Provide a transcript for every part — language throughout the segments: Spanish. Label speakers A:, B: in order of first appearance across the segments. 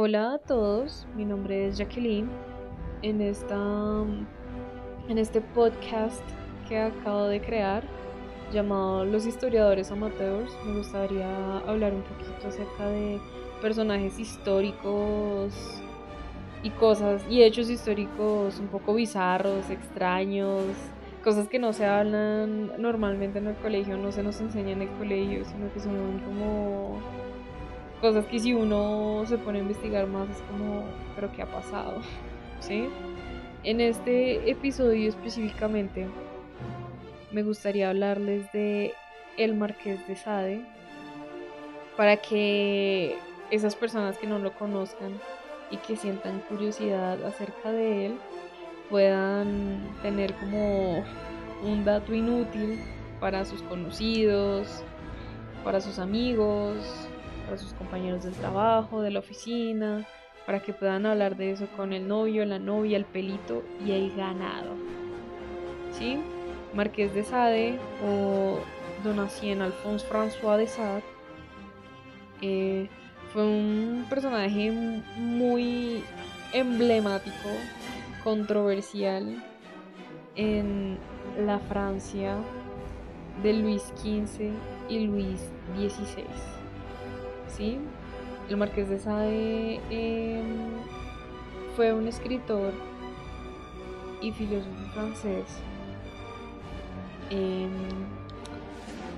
A: Hola a todos, mi nombre es Jacqueline. En, esta, en este podcast que acabo de crear, llamado Los Historiadores Amateurs, me gustaría hablar un poquito acerca de personajes históricos y cosas y hechos históricos un poco bizarros, extraños, cosas que no se hablan normalmente en el colegio, no se nos enseña en el colegio, sino que son como cosas que si uno se pone a investigar más es como, pero ¿qué ha pasado? ¿Sí? En este episodio específicamente me gustaría hablarles de el Marqués de Sade para que esas personas que no lo conozcan y que sientan curiosidad acerca de él puedan tener como un dato inútil para sus conocidos, para sus amigos, para sus compañeros del trabajo, de la oficina, para que puedan hablar de eso con el novio, la novia, el pelito y el ganado. ¿Sí? Marqués de Sade o Donatien Alphonse François de Sade eh, fue un personaje muy emblemático, controversial en la Francia de Luis XV y Luis XVI. ¿Sí? El Marqués de Sade em, fue un escritor y filósofo francés. Em,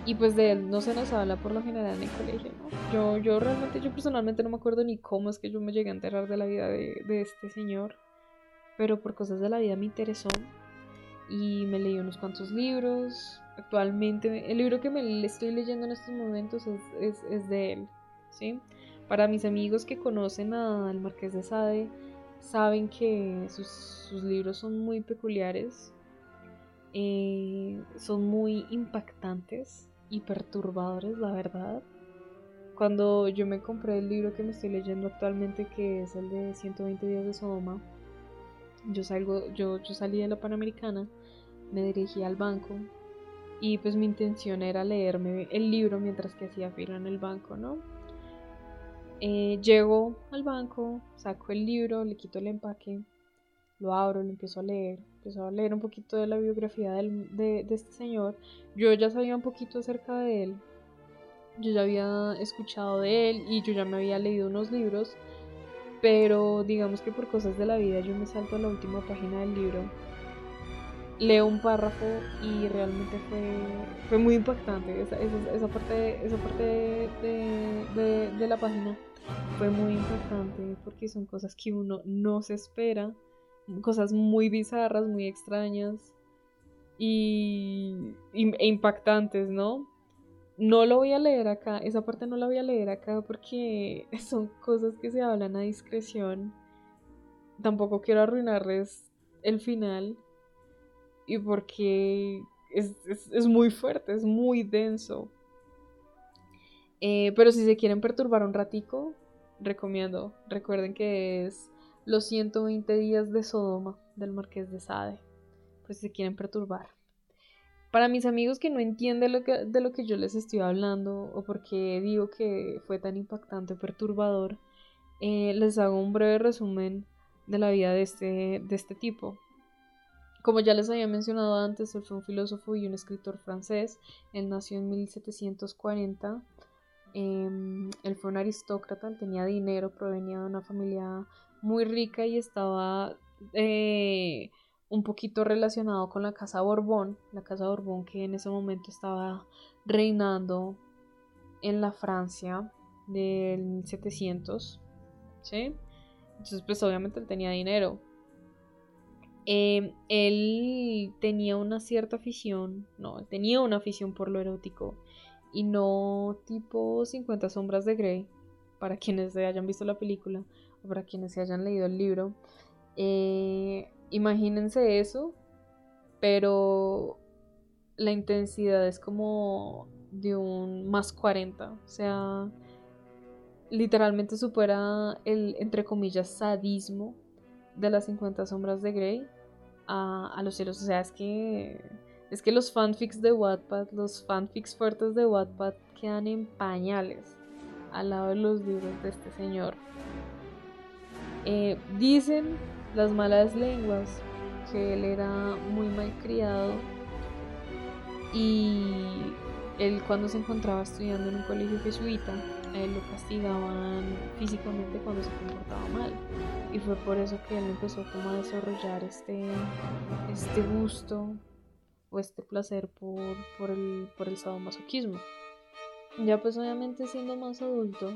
A: y pues de él no se nos habla por lo general en el colegio, ¿no? Yo, yo realmente, yo personalmente no me acuerdo ni cómo es que yo me llegué a enterar de la vida de, de este señor, pero por cosas de la vida me interesó y me leí unos cuantos libros. Actualmente, el libro que me estoy leyendo en estos momentos es, es, es de él, ¿sí? Para mis amigos que conocen al Marqués de Sade, saben que sus, sus libros son muy peculiares, eh, son muy impactantes y perturbadores, la verdad. Cuando yo me compré el libro que me estoy leyendo actualmente, que es el de 120 días de Sodoma, yo salgo, yo, yo salí de la Panamericana, me dirigí al banco y pues mi intención era leerme el libro mientras que hacía fila en el banco, ¿no? Eh, llego al banco, saco el libro, le quito el empaque, lo abro, lo empiezo a leer, empiezo a leer un poquito de la biografía de, este señor. Yo ya sabía un poquito acerca de él, yo ya había escuchado de él y yo ya me había leído unos libros, pero digamos que por cosas de la vida yo me salto a la última página del libro, leo un párrafo y realmente fue, fue muy impactante. Esa, esa, parte, esa parte de, de la página fue muy impactante porque son cosas que uno no se espera cosas muy bizarras, muy extrañas y, e impactantes, ¿no? No lo voy a leer acá, esa parte no la voy a leer acá porque son cosas que se hablan a discreción. Tampoco quiero arruinarles el final y porque es, muy fuerte, es muy denso. Eh, pero si se quieren perturbar un ratico, recomiendo. Recuerden que es los 120 días de Sodoma del Marqués de Sade, pues si se quieren perturbar. Para mis amigos que no entienden de lo que yo les estoy hablando o porque digo que fue tan impactante o perturbador, eh, les hago un breve resumen de la vida de este, de este tipo. Como ya les había mencionado antes, él fue un filósofo y un escritor francés. Él nació en 1740. Em, él fue un aristócrata, él tenía dinero, provenía de una familia muy rica y estaba eh, un poquito relacionado con la casa Borbón, la casa Borbón que en ese momento estaba reinando en la Francia del 1700, ¿sí? Entonces pues obviamente él tenía dinero. Em, él tenía una cierta afición, no, tenía una afición por lo erótico y no tipo 50 sombras de Grey, para quienes hayan visto la película, para quienes se hayan leído el libro, eh, imagínense eso, pero la intensidad es como de un más 40, o sea, literalmente supera el, entre comillas, sadismo de las 50 sombras de Grey a, a los cielos, o sea, es que... Es que los fanfics de Wattpad, los fanfics fuertes de Wattpad quedan en pañales al lado de los libros de este señor. Eh, dicen las malas lenguas que él era muy mal criado y él cuando se encontraba estudiando en un colegio jesuita, él lo castigaban físicamente cuando se comportaba mal. Y fue por eso que él empezó como a desarrollar este, este gusto o este placer por, por, el, por el sadomasoquismo. Ya pues obviamente siendo más adulto,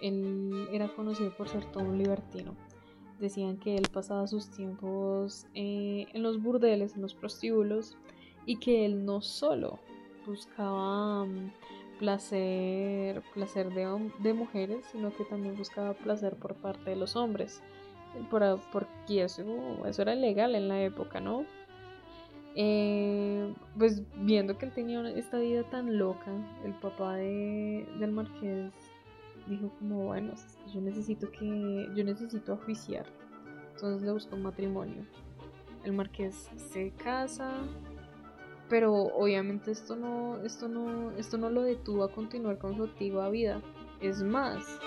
A: él era conocido por ser todo un libertino. Decían que él pasaba sus tiempos eh, en los burdeles, en los prostíbulos, y que él no solo buscaba mm, placer, placer de, mujeres, sino que también buscaba placer por parte de los hombres. Por, porque eso, eso era legal en la época, ¿no? Eh, pues viendo que él tenía esta vida tan loca, el papá de, del marqués dijo como, bueno, yo necesito que, yo necesito oficiar. Entonces le buscó un matrimonio. El marqués se casa, pero obviamente esto no, esto no, esto no lo detuvo a continuar con su activa vida. Es más,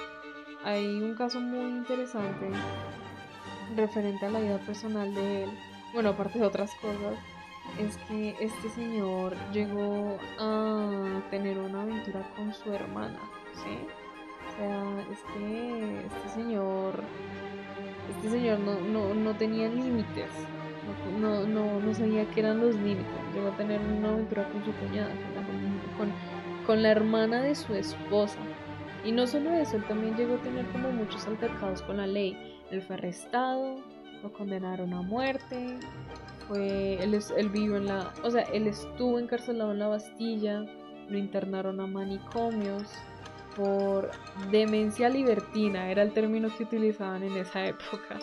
A: hay un caso muy interesante referente a la vida personal de él. Bueno, aparte de otras cosas, es que este señor llegó a tener una aventura con su hermana, ¿sí? O sea, es que este señor, este señor no, no, tenía límites, no, no, no, sabía qué eran los límites, llegó a tener una aventura con su cuñada, con, con la hermana de su esposa. Y no solo eso, él también llegó a tener como muchos altercados con la ley. Él fue arrestado, lo condenaron a muerte, fue, él, él vivió en la, o sea, él estuvo encarcelado en la Bastilla, lo internaron a manicomios por demencia libertina, era el término que utilizaban en esa época.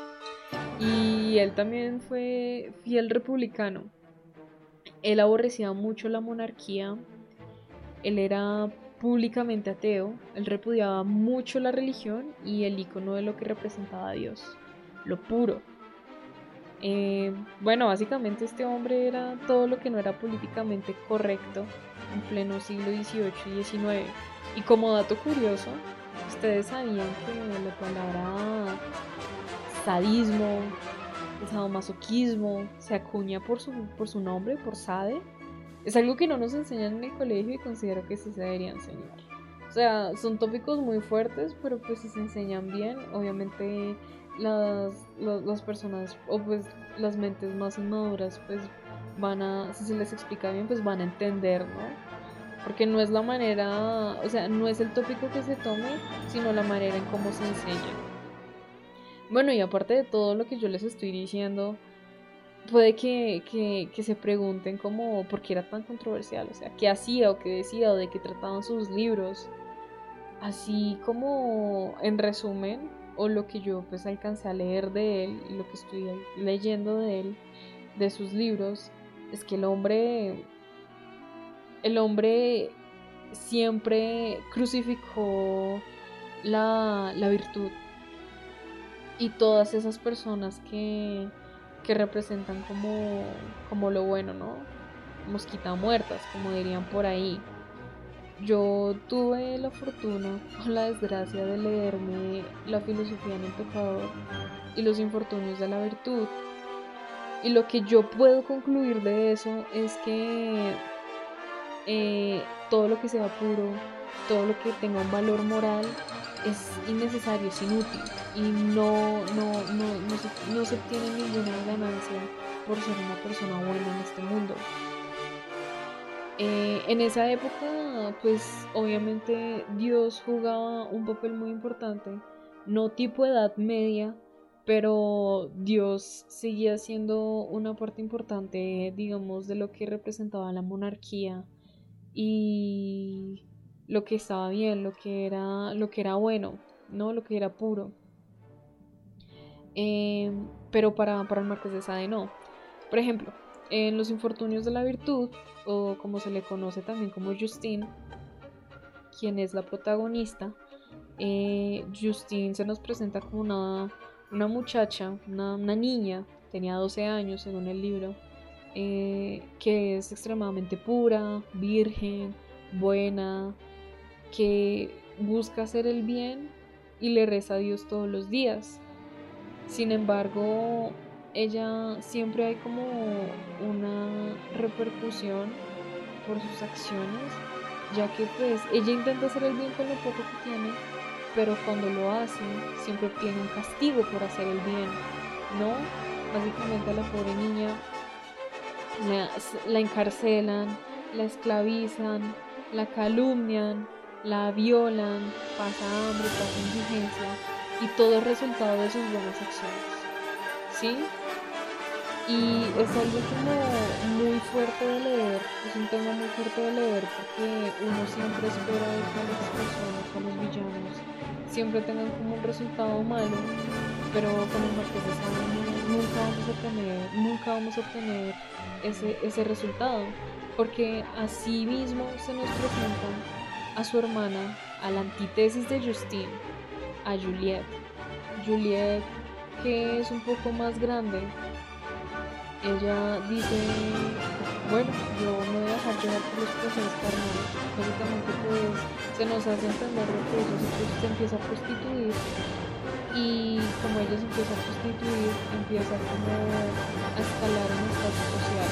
A: Y él también fue fiel republicano. Él aborrecía mucho la monarquía, él era públicamente ateo, él repudiaba mucho la religión y el icono de lo que representaba a Dios, lo puro. Eh, bueno, básicamente este hombre era todo lo que no era políticamente correcto en pleno siglo XVIII y XIX. Y como dato curioso, ustedes sabían que la palabra sadismo, sadomasoquismo, se acuña por su, por su nombre, por sade. Es algo que no nos enseñan en el colegio y considero que sí se debería enseñar. O sea, son tópicos muy fuertes, pero pues si se enseñan bien, obviamente las, las, personas o pues las mentes más inmaduras pues van a, si se les explica bien, pues van a entender, ¿no? Porque no es la manera, o sea, no es el tópico que se tome, sino la manera en cómo se enseña. Bueno, y aparte de todo lo que yo les estoy diciendo, puede que, que, que se pregunten como por qué era tan controversial, o sea, qué hacía o qué decía o de qué trataban sus libros. Así como, en resumen, o lo que yo pues alcancé a leer de él y lo que estoy leyendo de él, de sus libros, es que el hombre, el hombre siempre crucificó la, la virtud y todas esas personas que, que representan como, como lo bueno, ¿no? Mosquita muertas, como dirían por ahí. Yo tuve la fortuna o la desgracia de leerme la filosofía en el pecador y los infortunios de la virtud. Y lo que yo puedo concluir de eso es que eh, todo lo que sea puro, todo lo que tenga un valor moral es innecesario, es inútil y no, no, no, no, se, no se obtiene ninguna ganancia por ser una persona buena en este mundo. Eh, en esa época, pues obviamente Dios jugaba un papel muy importante, no tipo edad media, pero Dios seguía siendo una parte importante, digamos, de lo que representaba la monarquía y lo que estaba bien, lo que era, lo que era bueno, no lo que era puro. Eh, pero para, para el Marqués de Sade no. Por ejemplo, en Los Infortunios de la Virtud, o como se le conoce también como Justine, quien es la protagonista, eh, Justine se nos presenta como una, una muchacha, una, niña, tenía 12 años según el libro, eh, que es extremadamente pura, virgen, buena, que busca hacer el bien y le reza a Dios todos los días. Sin embargo, ella siempre hay como una repercusión por sus acciones, ya que pues ella intenta hacer el bien con lo poco que tiene, pero cuando lo hace siempre obtiene un castigo por hacer el bien, ¿no? Básicamente a la pobre niña la, la encarcelan, la esclavizan, la calumnian, la violan, pasa hambre, pasa indigencia y todo es resultado de sus buenas acciones. ¿Sí? Y es algo como muy fuerte de leer, es un tema muy fuerte de leer porque uno siempre espera que las personas, a los villanos, siempre tengan como un resultado malo, pero con el Marqués de Sade nunca vamos a obtener, nunca vamos a obtener ese, ese resultado, porque así mismo se nos presenta a su hermana, a la antítesis de Justine, a Juliette. Juliette, que es un poco más grande, ella dice, bueno, yo no voy a dejar llevar por los procesos carnales. Básicamente pues se nos hace entender que ella se empieza a prostituir y como ella se empieza a prostituir, empieza como a escalar en estatus social.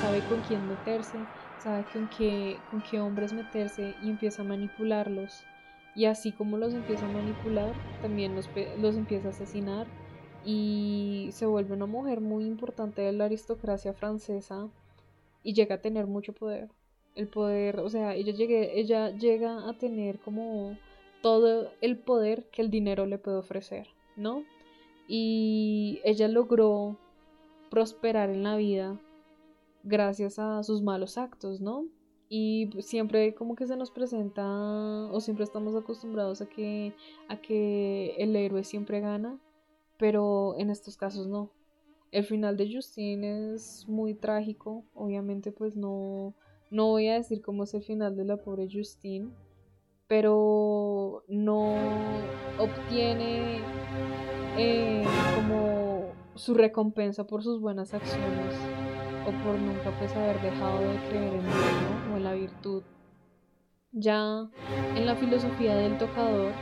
A: Sabe con quién meterse, sabe con qué, con qué hombres meterse y empieza a manipularlos. Y así como los empieza a manipular, también los, los empieza a asesinar y se vuelve una mujer muy importante de la aristocracia francesa y llega a tener mucho poder. El poder, o sea, ella, llegue, ella llega a tener como todo el poder que el dinero le puede ofrecer, ¿no? Y ella logró prosperar en la vida gracias a sus malos actos, ¿no? Y siempre como que se nos presenta o siempre estamos acostumbrados a que a que el héroe siempre gana pero en estos casos no. El final de Justine es muy trágico, obviamente pues no, no voy a decir cómo es el final de la pobre Justine, pero no obtiene eh, como su recompensa por sus buenas acciones o por nunca pues haber dejado de creer en Dios o en la virtud. Ya en la filosofía del tocador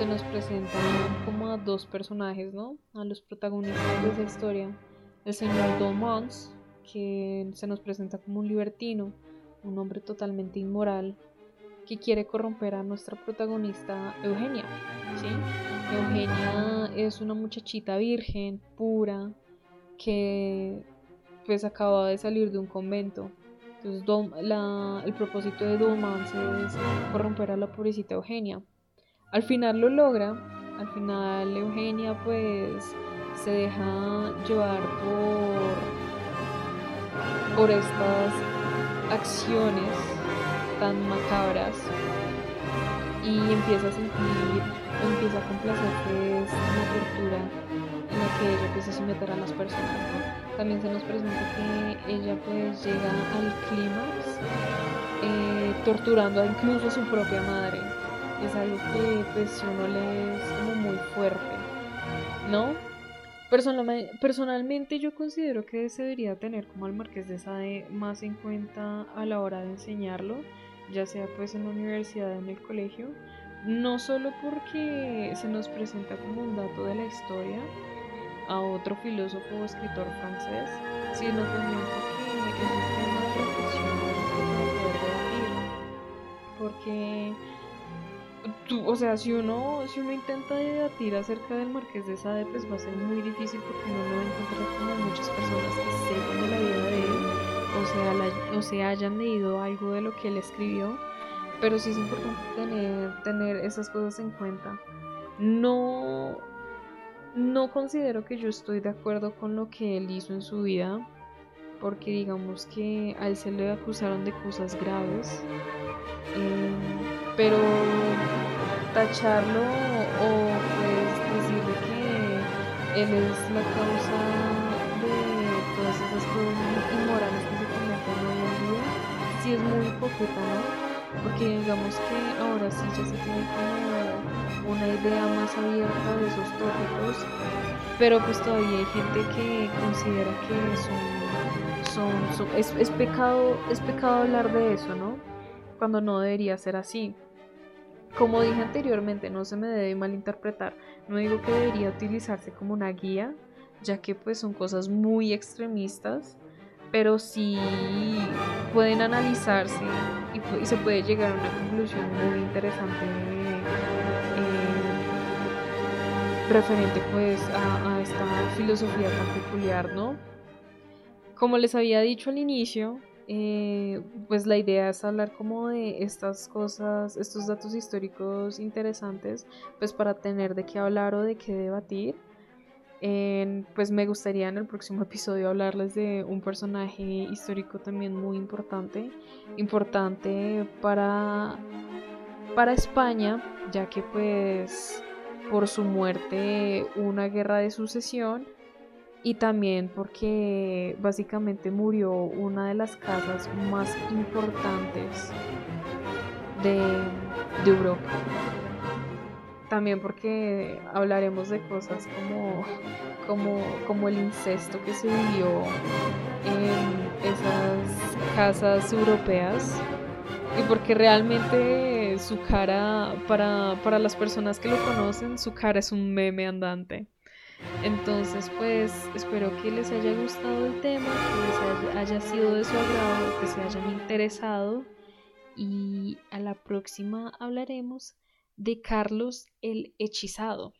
A: se nos presentan como a dos personajes, ¿no? A los protagonistas de esa historia. El señor Dolmans, que se nos presenta como un libertino, un hombre totalmente inmoral, que quiere corromper a nuestra protagonista Eugenia. Eugenia es una muchachita virgen, pura, que pues acaba de salir de un convento. Entonces el propósito de Dolmans es corromper a la pobrecita Eugenia. Al final lo logra, al final Eugenia pues se deja llevar por, por estas acciones tan macabras y empieza a sentir, empieza a complacer pues, una tortura en la que ella empieza a someter a las personas. También se nos presenta que ella pues llega al clímax eh, torturando incluso a su propia madre es algo que pues uno lee es como muy fuerte, ¿no? Personalmente yo considero que se debería tener como al Marqués de Sade más en cuenta a la hora de enseñarlo, ya sea pues en la universidad o en el colegio, no solo porque se nos presenta como un dato de la historia a otro filósofo o escritor francés, sino también porque es un tema de reflexión para poder debatir, porque o sea, si uno, si uno intenta debatir acerca del Marqués de Sade, pues va a ser muy difícil porque uno no va a encontrar como muchas personas que sepan de la vida de él, o sea, o sea, hayan leído algo de lo que él escribió, pero sí es importante tener, tener esas cosas en cuenta. No, no considero que yo estoy de acuerdo con lo que él hizo en su vida, porque digamos que a él se le acusaron de cosas graves. Eh, pero tacharlo o pues decirle que él es la causa de todas esas cosas inmorales que se cometen hoy en día, sí es muy hipócrita, ¿no? Porque digamos que ahora sí ya se tiene como una idea más abierta de esos tópicos, pero pues todavía hay gente que considera que son, son, es, es, pecado, es pecado hablar de eso, ¿no? Cuando no debería ser así. Como dije anteriormente, no se me debe malinterpretar. No digo que debería utilizarse como una guía, ya que pues son cosas muy extremistas, pero sí pueden analizarse y, se puede llegar a una conclusión muy interesante eh, referente pues a, a esta filosofía tan peculiar, ¿no? Como les había dicho al inicio, eh, pues la idea es hablar como de estas cosas, estos datos históricos interesantes, pues para tener de qué hablar o de qué debatir. pues me gustaría en el próximo episodio hablarles de un personaje histórico también muy importante, importante para, para España, ya que pues por su muerte una guerra de sucesión y también porque básicamente murió una de las casas más importantes de, Europa. También porque hablaremos de cosas como, como, como el incesto que se vivió en esas casas europeas y porque realmente su cara, para, para las personas que lo conocen, su cara es un meme andante. Entonces, pues espero que les haya gustado el tema, que les haya, sido de su agrado, que se hayan interesado y a la próxima hablaremos de Carlos el Hechizado.